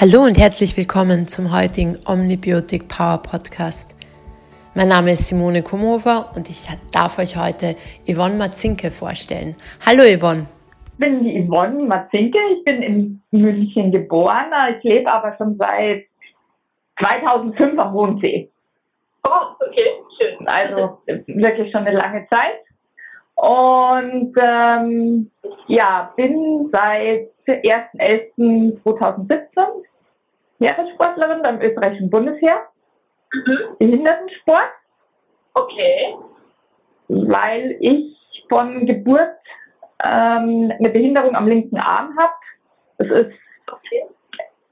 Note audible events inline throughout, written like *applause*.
Hallo und herzlich willkommen zum heutigen Omnibiotic Power Podcast. Mein Name ist Simone Kumova und ich darf euch heute Yvonne Matzinke vorstellen. Hallo Yvonne. Ich bin die Yvonne Matzinke, ich bin in München geboren, ich lebe aber schon seit 2005 am Hohensee. Oh, okay, schön. Also wirklich schon eine lange Zeit. Und ähm, ja, bin seit 1.11.2017 Heeressportlerin beim österreichischen Bundesheer. Mhm. Behindertensport. Okay. Weil ich von Geburt ähm, eine Behinderung am linken Arm habe. Das ist okay.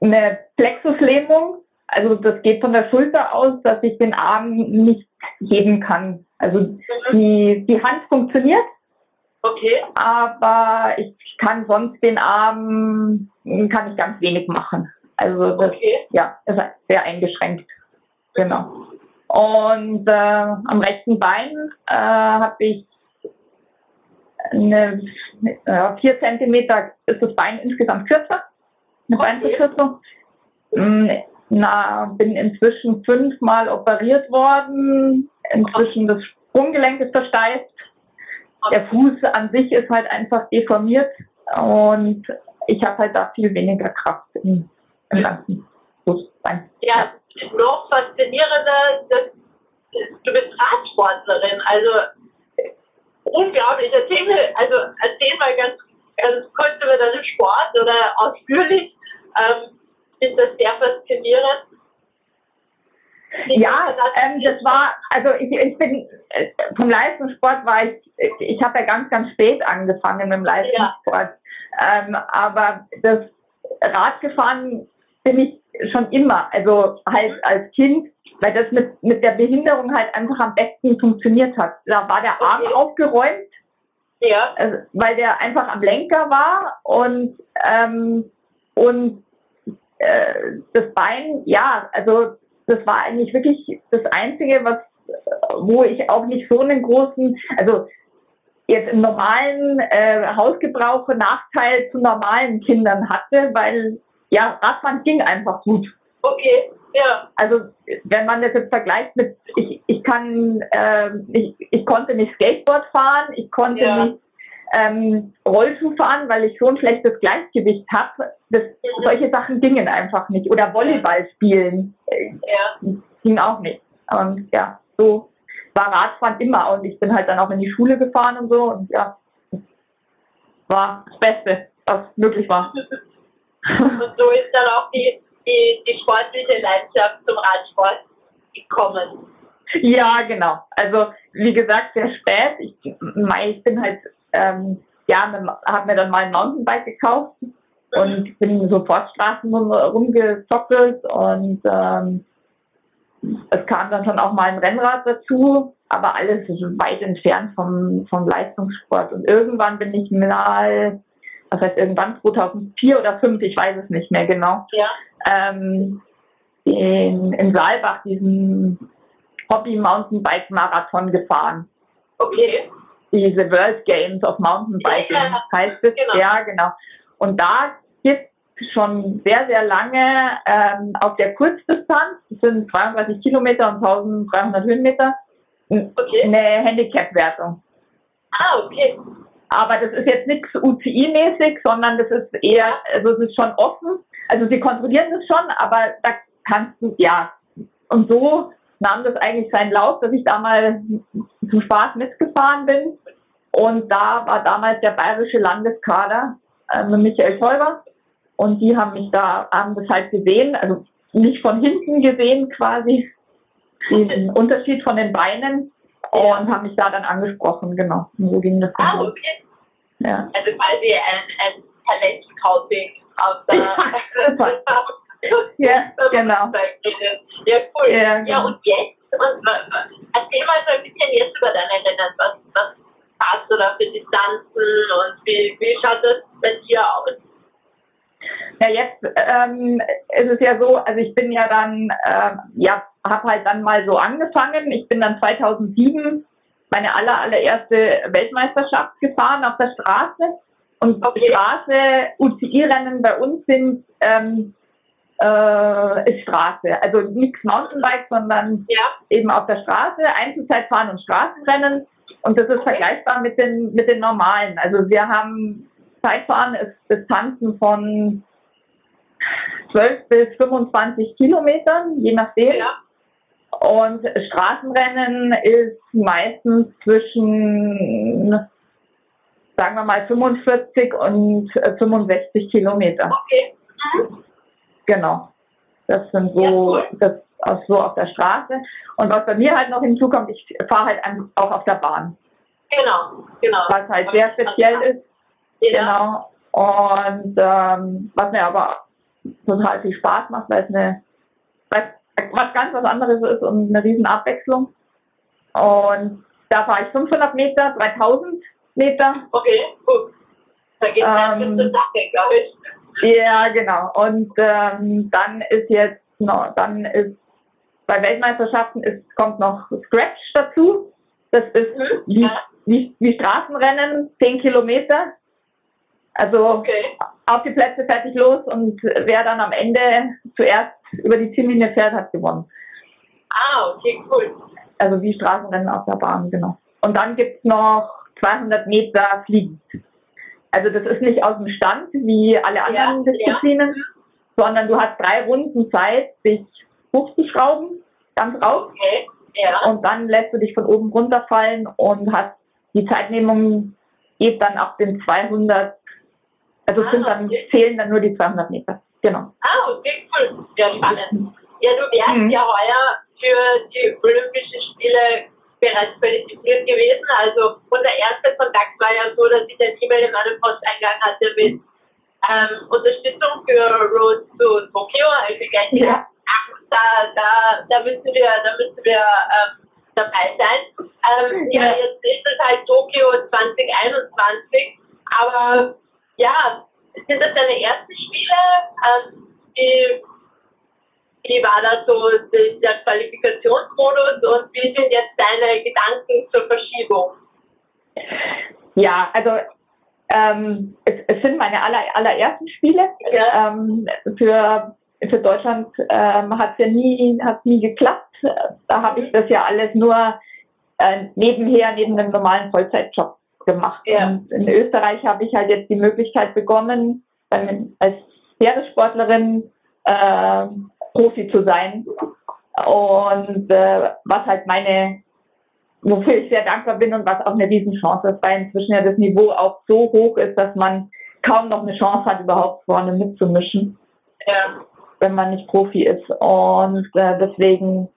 eine Plexuslähmung. Also das geht von der Schulter aus, dass ich den Arm nicht heben kann. Also mhm. die, die Hand funktioniert. Okay. Aber ich kann sonst den Arm, kann ich ganz wenig machen. Also das okay. ja, ist sehr eingeschränkt. Genau. Und äh, am rechten Bein äh, habe ich eine, äh, vier Zentimeter ist das Bein insgesamt kürzer, eine okay. Beinverkürzung. Mm, na, bin inzwischen fünfmal operiert worden. Inzwischen das Sprunggelenk ist versteift. Der Fuß an sich ist halt einfach deformiert und ich habe halt da viel weniger Kraft im Fußball. Ja, noch faszinierender, dass du bist Radsportlerin, also unglaublich. Erzähl mir, also erzähl mal ganz, ganz kurz über deinen Sport oder ausführlich. Ähm, ist das sehr faszinierend. Ja, ähm, das war, also ich, ich bin äh, vom Leistungssport war ich, ich habe ja ganz, ganz spät angefangen mit dem Leistungssport. Ja. Ähm, aber das Radgefahren bin ich schon immer, also halt als Kind, weil das mit, mit der Behinderung halt einfach am besten funktioniert hat. Da war der Arm okay. aufgeräumt, ja. also, weil der einfach am Lenker war und, ähm, und äh, das Bein, ja, also das war eigentlich wirklich das Einzige, was, wo ich auch nicht so einen großen, also jetzt im normalen äh, Hausgebrauch Nachteil zu normalen Kindern hatte, weil ja, Radfahren ging einfach gut. Okay, ja. Also wenn man das jetzt vergleicht mit, ich, ich kann, äh, ich, ich konnte nicht Skateboard fahren, ich konnte ja. nicht ähm, Rollschuh fahren, weil ich so ein schlechtes Gleichgewicht habe. Solche Sachen gingen einfach nicht. Oder Volleyball spielen. Ja. Ging auch nicht. Und ja, so war Radfahren immer. Und ich bin halt dann auch in die Schule gefahren und so. Und ja, war das Beste, was möglich war. *laughs* Und so ist dann auch die, die, die sportliche Leidenschaft zum Radsport gekommen. Ja, genau. Also wie gesagt, sehr spät. Ich, ich bin halt, ähm, ja, habe mir dann mal ein Mountainbike gekauft mhm. und bin so Forststraßen rumgezockelt und ähm, es kam dann schon auch mal ein Rennrad dazu, aber alles ist weit entfernt vom, vom Leistungssport. Und irgendwann bin ich mal was heißt irgendwann 2004 oder 2005, ich weiß es nicht mehr genau, ja. ähm, in, in Saalbach diesen Hobby-Mountainbike-Marathon gefahren. Okay. Diese World Games of Mountainbiking ja, heißt es. Genau. Ja, genau. Und da gibt es schon sehr, sehr lange ähm, auf der Kurzdistanz, das sind 32 Kilometer und 1300 Höhenmeter, okay. eine Handicap-Wertung. Ah, okay. Aber das ist jetzt nichts UCI-mäßig, sondern das ist eher, also es ist schon offen. Also sie kontrollieren das schon, aber da kannst du, ja. Und so nahm das eigentlich seinen Lauf, dass ich da mal zum Spaß mitgefahren bin. Und da war damals der bayerische Landeskader äh, mit Michael Teuber. Und die haben mich da, haben das halt gesehen, also nicht von hinten gesehen quasi, den Unterschied von den Beinen und haben mich da dann angesprochen, genau. Und so ging das dann. Ah, okay. Ja. Also quasi ein, ein Talent-Scouting aus der ja, *laughs* genau. Ja, cool. Ja, genau. ja und jetzt? Und, erzähl mal so ein bisschen jetzt über deine Rennen. Was, was hast du da für Distanzen und wie, wie schaut das bei dir aus? Ja, jetzt ähm, ist es ja so, also ich bin ja dann, äh, ja, habe halt dann mal so angefangen. Ich bin dann 2007 meine aller, allererste Weltmeisterschaft gefahren auf der Straße. Und okay. Straße, UCI-Rennen bei uns sind ähm, äh, ist Straße. Also nichts Mountainbike, sondern Ja. eben auf der Straße, Einzelzeitfahren und Straßenrennen. Und das ist vergleichbar mit den, mit den normalen. Also wir haben Zeitfahren ist Distanzen von 12 bis 25 Kilometern, je nachdem. Ja. Und Straßenrennen ist meistens zwischen, sagen wir mal, 45 und äh, 65 Kilometer. Okay. Mhm. Genau. Das sind Ja, so, cool. das auch so auf der Straße. Und was bei mir halt noch hinzukommt, ich fahre halt an- auch auf der Bahn, Genau, genau. was halt sehr speziell ist. Ja. Genau. Und ähm, was mir aber total viel Spaß macht, weil es eine, weil was ganz was anderes ist und eine riesen Abwechslung. Und da fahre ich 500 Meter, 3000 Meter. Okay, gut. Da geht es Ähm, Sache, glaube ich. Ja, genau. Und ähm, dann ist jetzt noch, dann ist bei Weltmeisterschaften ist, kommt noch Scratch dazu. Das ist Mhm. wie, Ja. wie, wie Straßenrennen, 10 Kilometer. Also Okay. auf die Plätze fertig los und wer dann am Ende zuerst über die Ziellinie fährt, hat gewonnen. Ah, okay, cool. Also wie Straßenrennen auf der Bahn, genau. Und dann gibt's noch 200 Meter Fliegen. Also das ist nicht aus dem Stand wie alle anderen Ja, Disziplinen, sondern du hast drei Runden Zeit, dich hochzuschrauben, ganz raus. Okay. Ja. Und dann lässt du dich von oben runterfallen und hast die Zeitnehmung geht dann ab den 200, also es Ah, sind dann, okay. zählen dann nur die 200 Meter. Genau. Ah, okay, cool. Ja, spannend. Ja, du wärst Mhm. ja heuer für die Olympischen Spiele bereits qualifiziert gewesen. Also unser erster Kontakt war ja so, dass ich ein E-Mail in meinem Posteingang hatte mit ähm, Unterstützung für Road to Tokio. Also gleich Ja. gedacht, ach, da, da, da müssen wir, da müssen wir ähm, dabei sein. Ähm, ja. Ja. jetzt ist es halt Tokio 2021, aber ja, sind das deine ersten Spiele? Ähm, wie, wie war da so der Qualifikationsmodus und wie sind jetzt deine Gedanken zur Verschiebung? Ja, also ähm, es, es sind meine aller, allerersten Spiele. Ja. Ähm, für, für Deutschland ähm, hat es ja nie, hat's nie geklappt. Da habe ich das ja alles nur äh, nebenher, neben einem normalen Vollzeitjob gemacht. Ja. Und in Österreich habe ich halt jetzt die Möglichkeit bekommen, als Pferdesportlerin äh, Profi zu sein. Und äh, was halt meine wofür ich sehr dankbar bin und was auch eine Riesenchance ist, weil inzwischen ja das Niveau auch so hoch ist, dass man kaum noch eine Chance hat, überhaupt vorne mitzumischen, Ja. wenn man nicht Profi ist. Und äh, deswegen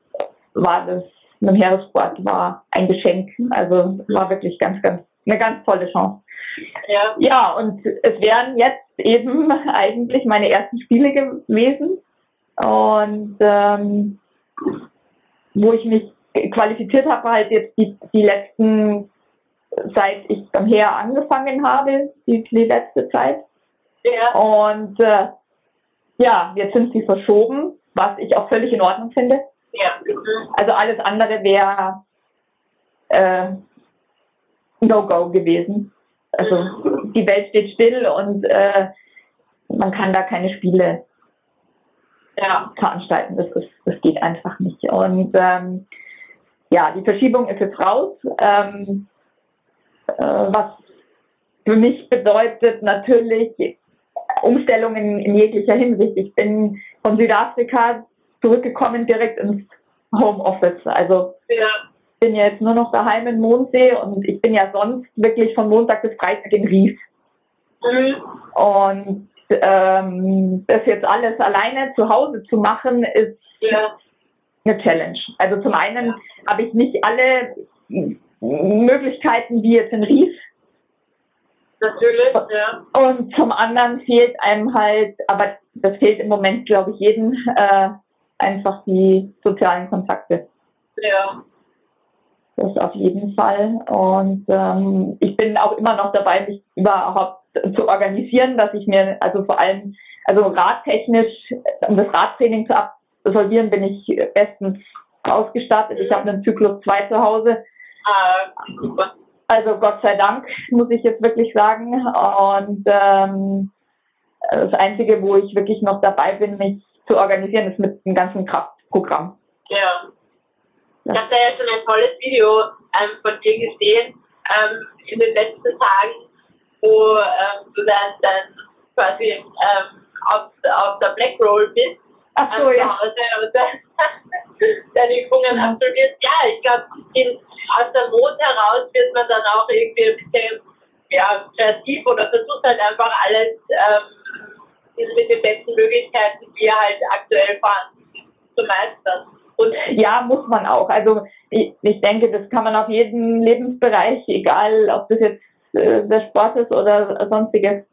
war das mit dem Heeressport war ein Geschenk. Also war wirklich ganz, ganz eine ganz tolle Chance. Ja. Ja, und es wären jetzt eben *laughs* eigentlich meine ersten Spiele gewesen. Und ähm, wo ich mich qualifiziert habe, war halt jetzt die, die letzten, seit ich beim Heer angefangen habe, die, die letzte Zeit. Ja. Und äh, ja, jetzt sind sie verschoben, was ich auch völlig in Ordnung finde. Ja. Mhm. Also alles andere wäre äh, No-Go gewesen. Also die Welt steht still und äh, man kann da keine Spiele Ja. veranstalten. Das, ist, das geht einfach nicht. Und ähm, ja, die Verschiebung ist jetzt raus. Ähm, äh, was für mich bedeutet natürlich Umstellungen in jeglicher Hinsicht. Ich bin von Südafrika zurückgekommen direkt ins Homeoffice. Also Ja. Bin ja jetzt nur noch daheim in Mondsee und ich bin ja sonst wirklich von Montag bis Freitag in Ries. Mhm. Und ähm, das jetzt alles alleine zu Hause zu machen, ist Ja. eine Challenge. Also zum einen habe ich nicht alle Möglichkeiten wie jetzt in Ries Natürlich. Ja. und zum anderen fehlt einem halt, aber das fehlt im Moment glaube ich jedem, äh, einfach die sozialen Kontakte. Ja. Das auf jeden Fall. Und ähm, ich bin auch immer noch dabei, mich überhaupt zu organisieren, dass ich mir, also vor allem, also radtechnisch, um das Radtraining zu absolvieren, bin ich bestens ausgestattet. Ich habe einen Zyklus 2 zu Hause. Also Gott sei Dank, muss ich jetzt wirklich sagen. Und ähm, Das Einzige, wo ich wirklich noch dabei bin, mich zu organisieren, ist mit dem ganzen Kraftprogramm. Ja. Ich habe da ja schon ein tolles Video ähm, von dir gesehen ähm, in den letzten Tagen, wo ähm, du dann, dann quasi ähm, auf, auf der Black Roll bist. Ach so, ähm, ja. Und, *laughs* deine Übungen Ja. absolviert. Ja, ich glaube, aus der Not heraus wird man dann auch irgendwie ein bisschen ja, kreativ oder versucht halt einfach alles ähm, mit den besten Möglichkeiten, die halt aktuell vorhanden zu meistern. Und Ja, muss man auch. Also ich, ich denke, das kann man auf jeden Lebensbereich, egal ob das jetzt äh, der Sport ist oder sonstiges.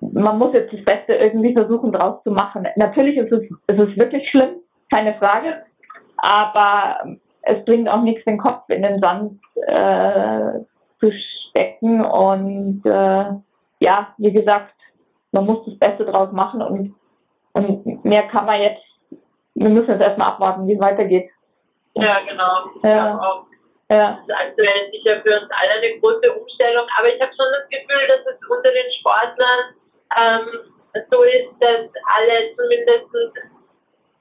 Man muss jetzt das Beste irgendwie versuchen draus zu machen. Natürlich ist es, es ist wirklich schlimm, keine Frage. Aber es bringt auch nichts, den Kopf in den Sand äh, zu stecken. Und äh, ja, wie gesagt, man muss das Beste draus machen und, und mehr kann man jetzt, wir müssen jetzt erstmal abwarten, wie es weitergeht. ja, genau. Ja. Ja, das ist aktuell sicher für uns alle eine große Umstellung. Aber ich habe schon das Gefühl, dass es unter den Sportlern ähm, so ist, dass alle zumindest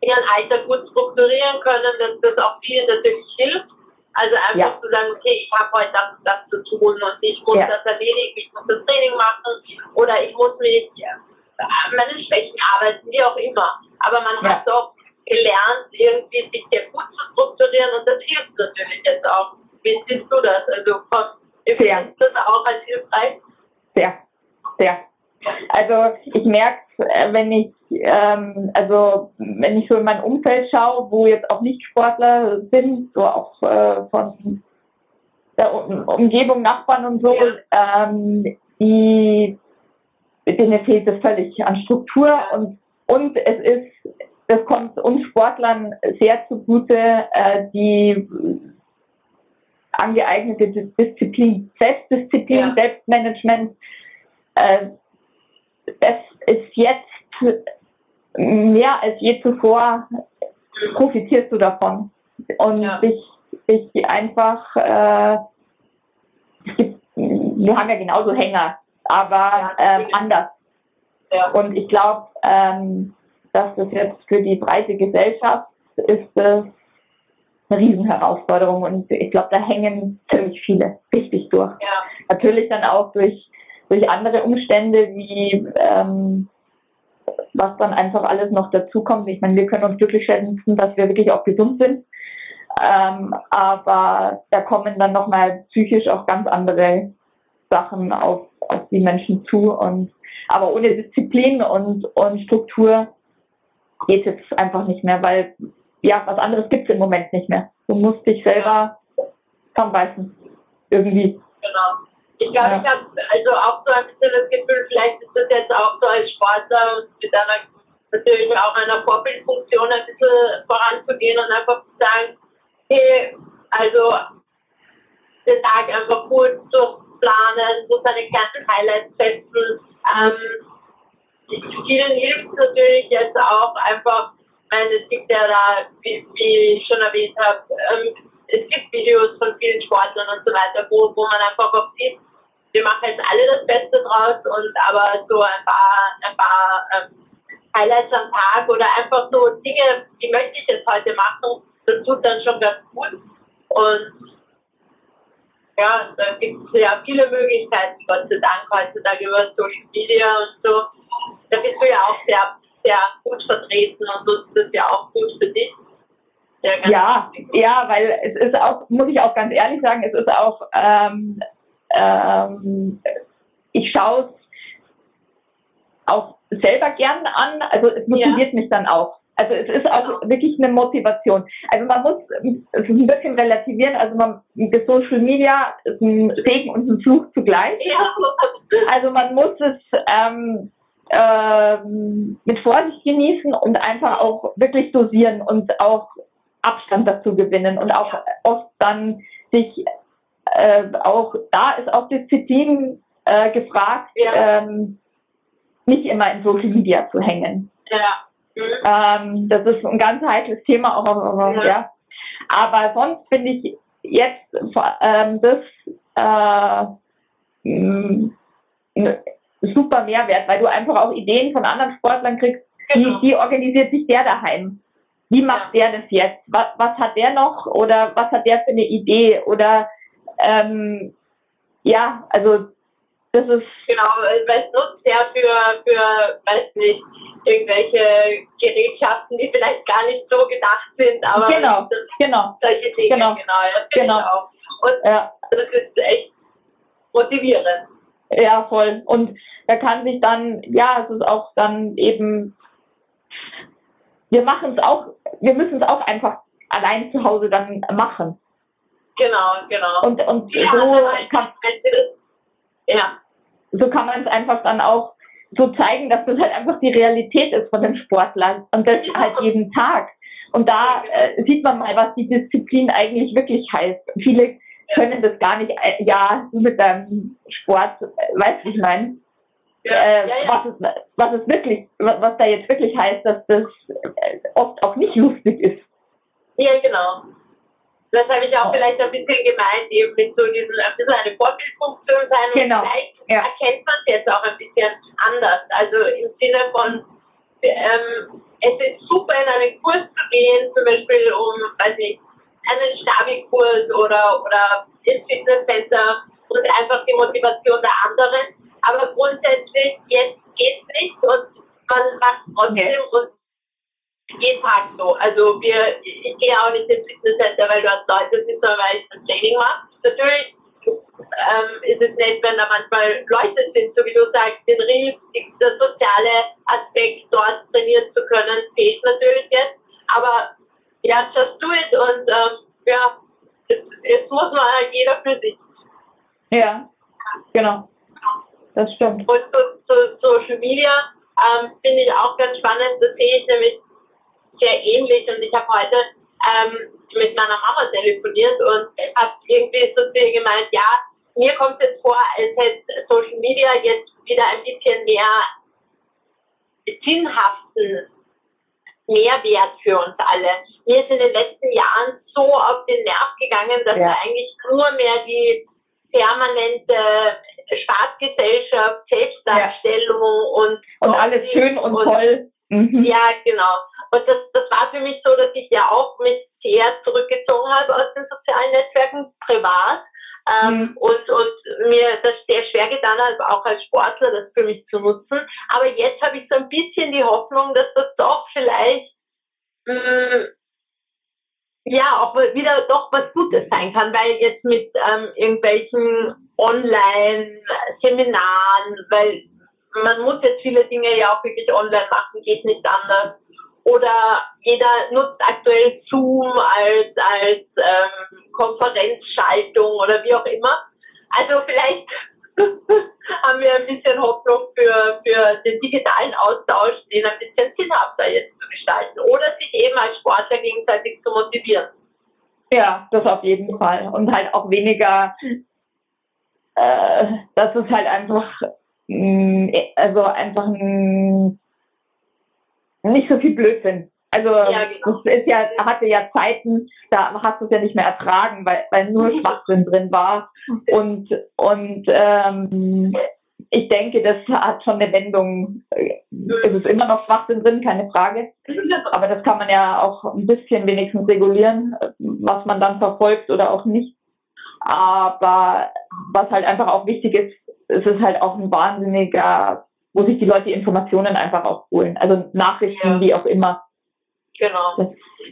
ihren Alltag gut strukturieren können, dass das auch vielen natürlich hilft. Also einfach Ja. zu sagen, okay, ich habe heute das, und das zu tun und ich muss Ja. das erledigen, ich muss das Training machen oder ich muss mich äh, an meinen Schwächen arbeiten, wie auch immer. Aber man Ja. hat wenn ich ähm, also wenn ich so in mein Umfeld schaue, wo jetzt auch nicht Sportler sind, so auch äh, von der um Umgebung, Nachbarn und so, ähm, die denen fehlt es völlig an Struktur und und es ist das kommt uns Sportlern sehr zugute, äh, die angeeignete Dis- Disziplin, Selbstdisziplin, Ja. Selbstmanagement, äh, das ist jetzt mehr als je zuvor profitierst du davon und Ja. dich, dich einfach äh, gibt, wir haben ja genauso Hänger, aber ähm, anders. Ja. Und ich glaube, ähm, dass das jetzt für die breite Gesellschaft ist es eine Riesenherausforderung und ich glaube, da hängen ziemlich viele richtig durch. ja. Natürlich dann auch durch, durch andere Umstände, wie ähm, was dann einfach alles noch dazukommt. Ich meine, wir können uns glücklich schätzen, dass wir wirklich auch gesund sind. Ähm, aber da kommen dann nochmal psychisch auch ganz andere Sachen auf, auf die Menschen zu. Und aber ohne Disziplin und, und Struktur geht es einfach nicht mehr, weil ja, was anderes gibt es im Moment nicht mehr. Du musst dich selber zusammenbeißen. Irgendwie. Genau. Ich glaube, Ja. ich habe also auch so ein bisschen das Gefühl, vielleicht ist das jetzt auch so als Sportler und mit einer natürlich auch einer Vorbildfunktion ein bisschen voranzugehen und einfach zu sagen, hey, also den Tag einfach gut durchplanen, so seine kleinen Highlights setzen. Ähm, vielen hilft natürlich jetzt auch einfach, ich meine, es gibt ja da, wie, wie ich schon erwähnt habe, ähm, es gibt Videos von vielen Sportlern und so weiter, wo, wo man einfach auch sieht, wir machen jetzt alle das Beste draus und aber so ein paar, ein paar ähm, Highlights am Tag oder einfach so Dinge, die möchte ich jetzt heute machen, das tut dann schon ganz gut. Und ja, da gibt es ja viele Möglichkeiten, Gott sei Dank, heutzutage über Social Media und so. Da bist du ja auch sehr, sehr gut vertreten und so ist das ja auch gut für dich. Ja, Ja, ja, weil es ist auch, muss ich auch ganz ehrlich sagen, es ist auch, ähm, ähm, ich schaue es auch selber gern an, also es motiviert mich dann auch. Also es ist auch wirklich eine Motivation. Also man muss es ein bisschen relativieren, also man, das Social Media ist ein Segen und ein Fluch zugleich. Ja, *laughs* Also man muss es ähm, ähm, mit Vorsicht genießen und einfach auch wirklich dosieren und auch Abstand dazu gewinnen und auch Ja. oft dann sich äh, auch da ist auch Disziplin äh, gefragt, Ja. ähm, nicht immer in Social Media zu hängen. ja. Mhm. Ähm, das ist ein ganz heikles Thema, auch, aber, Ja. ja. aber sonst finde ich jetzt ähm, das äh, super Mehrwert, weil du einfach auch Ideen von anderen Sportlern kriegst, genau. wie, wie organisiert sich der daheim? Wie macht ja. der das jetzt? Was, was hat der noch oder was hat der für eine Idee? Oder ähm, ja, also das ist genau, weil es nutzt ja für, für, weiß nicht, irgendwelche Gerätschaften, die vielleicht gar nicht so gedacht sind, aber genau, genau, solche Dinge, genau, genau, ja, genau. auch. Und ja. das ist echt motivierend. Ja, voll. Und er kann sich dann, ja, es ist auch dann eben, wir machen es auch, wir müssen es auch einfach allein zu Hause dann machen. Genau, genau. Und, und ja, so kann, ja. so kann man es einfach dann auch so zeigen, dass das halt einfach die Realität ist von den Sportlern und das ja. halt jeden Tag. Und da äh, sieht man mal, was die Disziplin eigentlich wirklich heißt. Viele können das gar nicht, äh, ja, mit deinem Sport, äh, weißt du, ich meine? Ja, äh, ja, ja. Was, es, was es wirklich, was da jetzt wirklich heißt, dass das äh, oft auch nicht lustig ist. Ja, genau. Das habe ich auch vielleicht ein bisschen gemeint, eben mit so diesem, ein bisschen eine Vorbildfunktion sein. Genau. Und vielleicht ja. erkennt man es jetzt auch ein bisschen anders. Also im Sinne von, ähm, es ist super, in einen Kurs zu gehen, zum Beispiel um, weiß ich, einen Stabi-Kurs oder, oder ins Fitnesscenter und einfach die Motivation der anderen. Aber grundsätzlich, jetzt geht es nicht und man macht trotzdem okay. und jeden Tag so. Also wir, ich gehe auch nicht ins Fitnesscenter, weil du hast Leute sitzen, weil ich ein Training mache. Natürlich ähm, ist es nett, wenn da manchmal Leute sind, so wie du sagst, den Rief, der soziale Aspekt dort trainieren zu können, fehlt natürlich jetzt. Aber ja, just do it und ähm, ja, jetzt muss man halt jeder für sich. Ja, genau. Das stimmt. Und zu, zu Social Media ähm, finde ich auch ganz spannend, das sehe ich nämlich sehr ähnlich und ich habe heute ähm, mit meiner Mama telefoniert und habe irgendwie so zu ihr gemeint, ja, mir kommt es vor, als hätte Social Media jetzt wieder ein bisschen mehr sinnhaften Mehrwert für uns alle. Mir ist in den letzten Jahren so auf den Nerv gegangen, dass ja. da eigentlich nur mehr die permanente Spaßgesellschaft, Selbstdarstellung ja. und und alles schön und, und toll. Mhm. Ja, genau. Und das, das war für mich so, dass ich ja auch mich sehr zurückgezogen habe aus den sozialen Netzwerken, privat. Ähm, mhm. und, und mir das sehr schwer getan hat, auch als Sportler das für mich zu nutzen. Aber jetzt habe ich so ein bisschen die Hoffnung, dass das doch vielleicht mh, mm, ja auch wieder doch was Gutes sein kann, weil jetzt mit ähm, irgendwelchen Online-Seminaren, weil man muss jetzt viele Dinge ja auch wirklich online machen, geht nicht anders oder jeder nutzt aktuell Zoom als, als ähm, Konferenzschaltung oder wie auch immer. Also vielleicht *laughs* haben wir ein bisschen Hoffnung für, für den digitalen Austausch, den ein bisschen sinnhafter jetzt zu gestalten oder sich eben als Sportler gegenseitig zu motivieren. Ja, das auf jeden Fall. Und halt auch weniger, äh, das ist halt einfach, mh, mm, also einfach ein nicht so viel Blödsinn. Also ja, genau. das ist ja, hatte ja Zeiten, da hast du es ja nicht mehr ertragen, weil, weil nur mhm. Schwachsinn drin war. Und und ähm, ich denke, das hat schon eine Wendung. Es ist immer noch Schwachsinn drin, keine Frage. Aber das kann man ja auch ein bisschen wenigstens regulieren, was man dann verfolgt oder auch nicht. Aber was halt einfach auch wichtig ist, es ist halt auch ein wahnsinniger wo sich die Leute die Informationen einfach auch holen. Also Nachrichten, ja. wie auch immer. Genau. Das,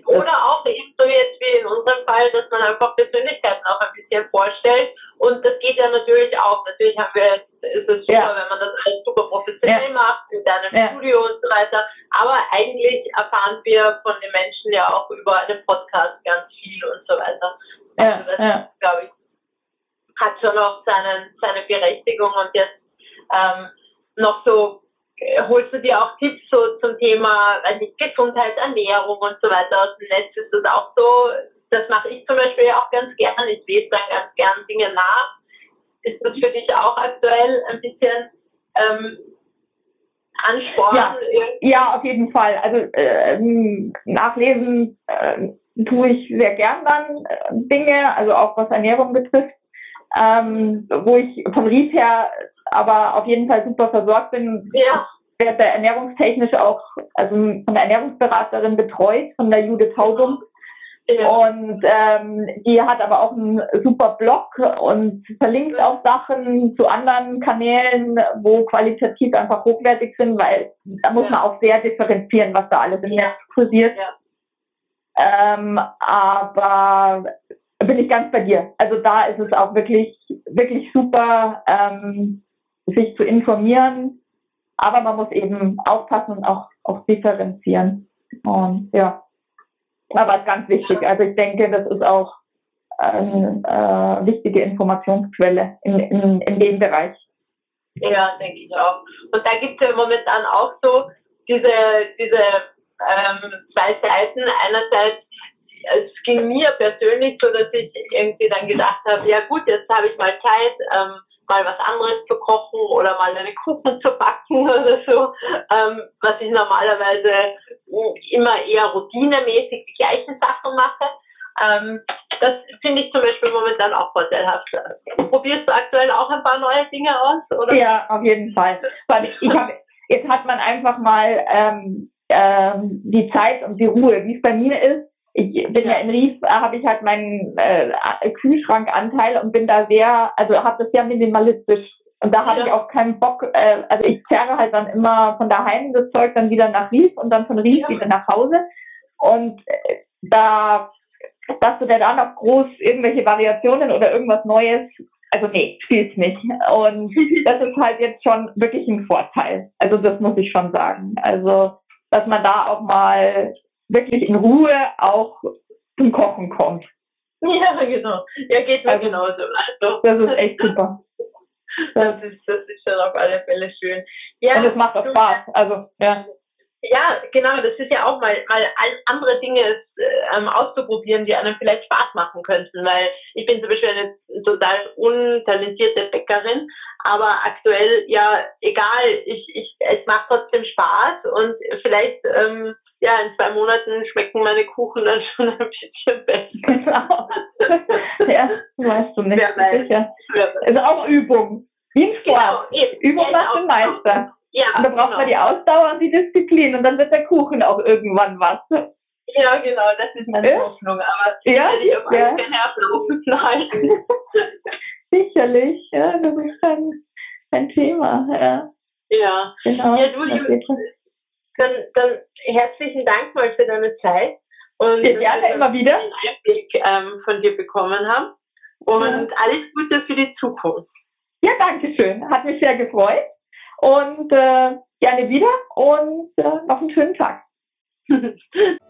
Oder auch eben so jetzt wie in unserem Fall, dass man einfach Persönlichkeiten auch ein bisschen vorstellt. Und das geht ja natürlich auch. Natürlich haben wir, ist es super, ja. wenn man das alles super professionell ja. macht, in deinem ja. Studio und so weiter. Aber eigentlich erfahren wir von den Menschen ja auch über einen Podcast ganz viel und so weiter. Also das, glaube ich, hat schon auch seinen, seine Berechtigung und jetzt ähm, noch so, äh, holst du dir auch Tipps so zum Thema nicht, Gesundheit, Ernährung und so weiter aus dem Netz? Ist das auch so? Das mache ich zum Beispiel auch ganz gern. Ich lese dann ganz gern Dinge nach. Ist das für dich auch aktuell ein bisschen ähm, Ansporn? Ja, ja, auf jeden Fall. Also äh, nachlesen äh, tue ich sehr gern dann äh, Dinge, also auch was Ernährung betrifft. Ähm, wo ich vom Ries her aber auf jeden Fall super versorgt bin. Ja. Werde ernährungstechnisch auch, also von der Ernährungsberaterin betreut, von der Judith Haudum. Ja. Und ähm, die hat aber auch einen super Blog und verlinkt auch Sachen zu anderen Kanälen, wo qualitativ einfach hochwertig sind, weil da muss ja. man auch sehr differenzieren, was da alles im Netz kursiert. Ähm, aber bin ich ganz bei dir. Also da ist es auch wirklich, wirklich super, ähm, sich zu informieren. Aber man muss eben aufpassen und auch, auch differenzieren. Und ja. Aber ganz wichtig. Also ich denke, das ist auch eine äh, wichtige Informationsquelle in, in, in dem Bereich. Ja, denke ich auch. Und da gibt es ja momentan auch so diese, diese ähm, zwei Seiten. Einerseits, es ging mir persönlich so, dass ich irgendwie dann gedacht habe, ja gut, jetzt habe ich mal Zeit, ähm, mal was anderes zu kochen oder mal eine Kuchen zu backen *laughs* oder so, ähm, was ich normalerweise immer eher routinemäßig die gleichen Sachen mache. Ähm, das finde ich zum Beispiel momentan auch vorteilhaft. Probierst du aktuell auch ein paar neue Dinge aus? Oder? Ja, auf jeden Fall. Weil ich hab, jetzt hat man einfach mal ähm, ähm, die Zeit und die Ruhe, wie es bei mir ist ich bin ja in Ries, äh, habe ich halt meinen äh, Kühlschrankanteil und bin da sehr, also habe das sehr minimalistisch. Und da habe ja. ich auch keinen Bock, äh, also ich zerre halt dann immer von daheim das Zeug dann wieder nach Ries und dann von Ries ja. wieder nach Hause. Und äh, da, dass du da dann noch groß irgendwelche Variationen oder irgendwas Neues, also nee, spielt's nicht. Und *laughs* das ist halt jetzt schon wirklich ein Vorteil. Also das muss ich schon sagen. Also, dass man da auch mal wirklich in Ruhe auch zum Kochen kommt. *laughs* Ja, genau. Ja, geht mir also, genauso. Also, das ist echt *laughs* super. Das ist, das ist schon auf alle Fälle schön. Ja, und es macht auch Spaß. Also, ja. Ja, genau, das ist ja auch mal, mal andere Dinge äh, ähm, auszuprobieren, die einem vielleicht Spaß machen könnten, weil ich bin zum Beispiel eine total untalentierte Bäckerin, aber aktuell, ja, egal, ich, ich, es macht trotzdem Spaß und vielleicht ähm, ja, in zwei Monaten schmecken meine Kuchen dann *laughs* schon ein bisschen besser. Genau. ja, weißt du nicht. Ja, sicher. Ist auch Übung. Wie ein Sport. Genau, Übung macht den Meister. Ja, und da braucht genau. man die Ausdauer und die Disziplin und dann wird der Kuchen auch irgendwann was. Ja, genau, das ist meine ja? Hoffnung. Aber ja, ich werde ja. knallen. *laughs* *laughs* Sicherlich, ja, das ist ein, ein Thema, ja. Ja, genau. Ja, du, dann, dann herzlichen Dank mal für deine Zeit. Und ja, gerne immer wieder. einen Einblick ähm, von dir bekommen haben. Und ja. alles Gute für die Zukunft. Ja, danke schön. Hat mich sehr gefreut. Und äh, gerne wieder und äh, noch einen schönen Tag. *laughs*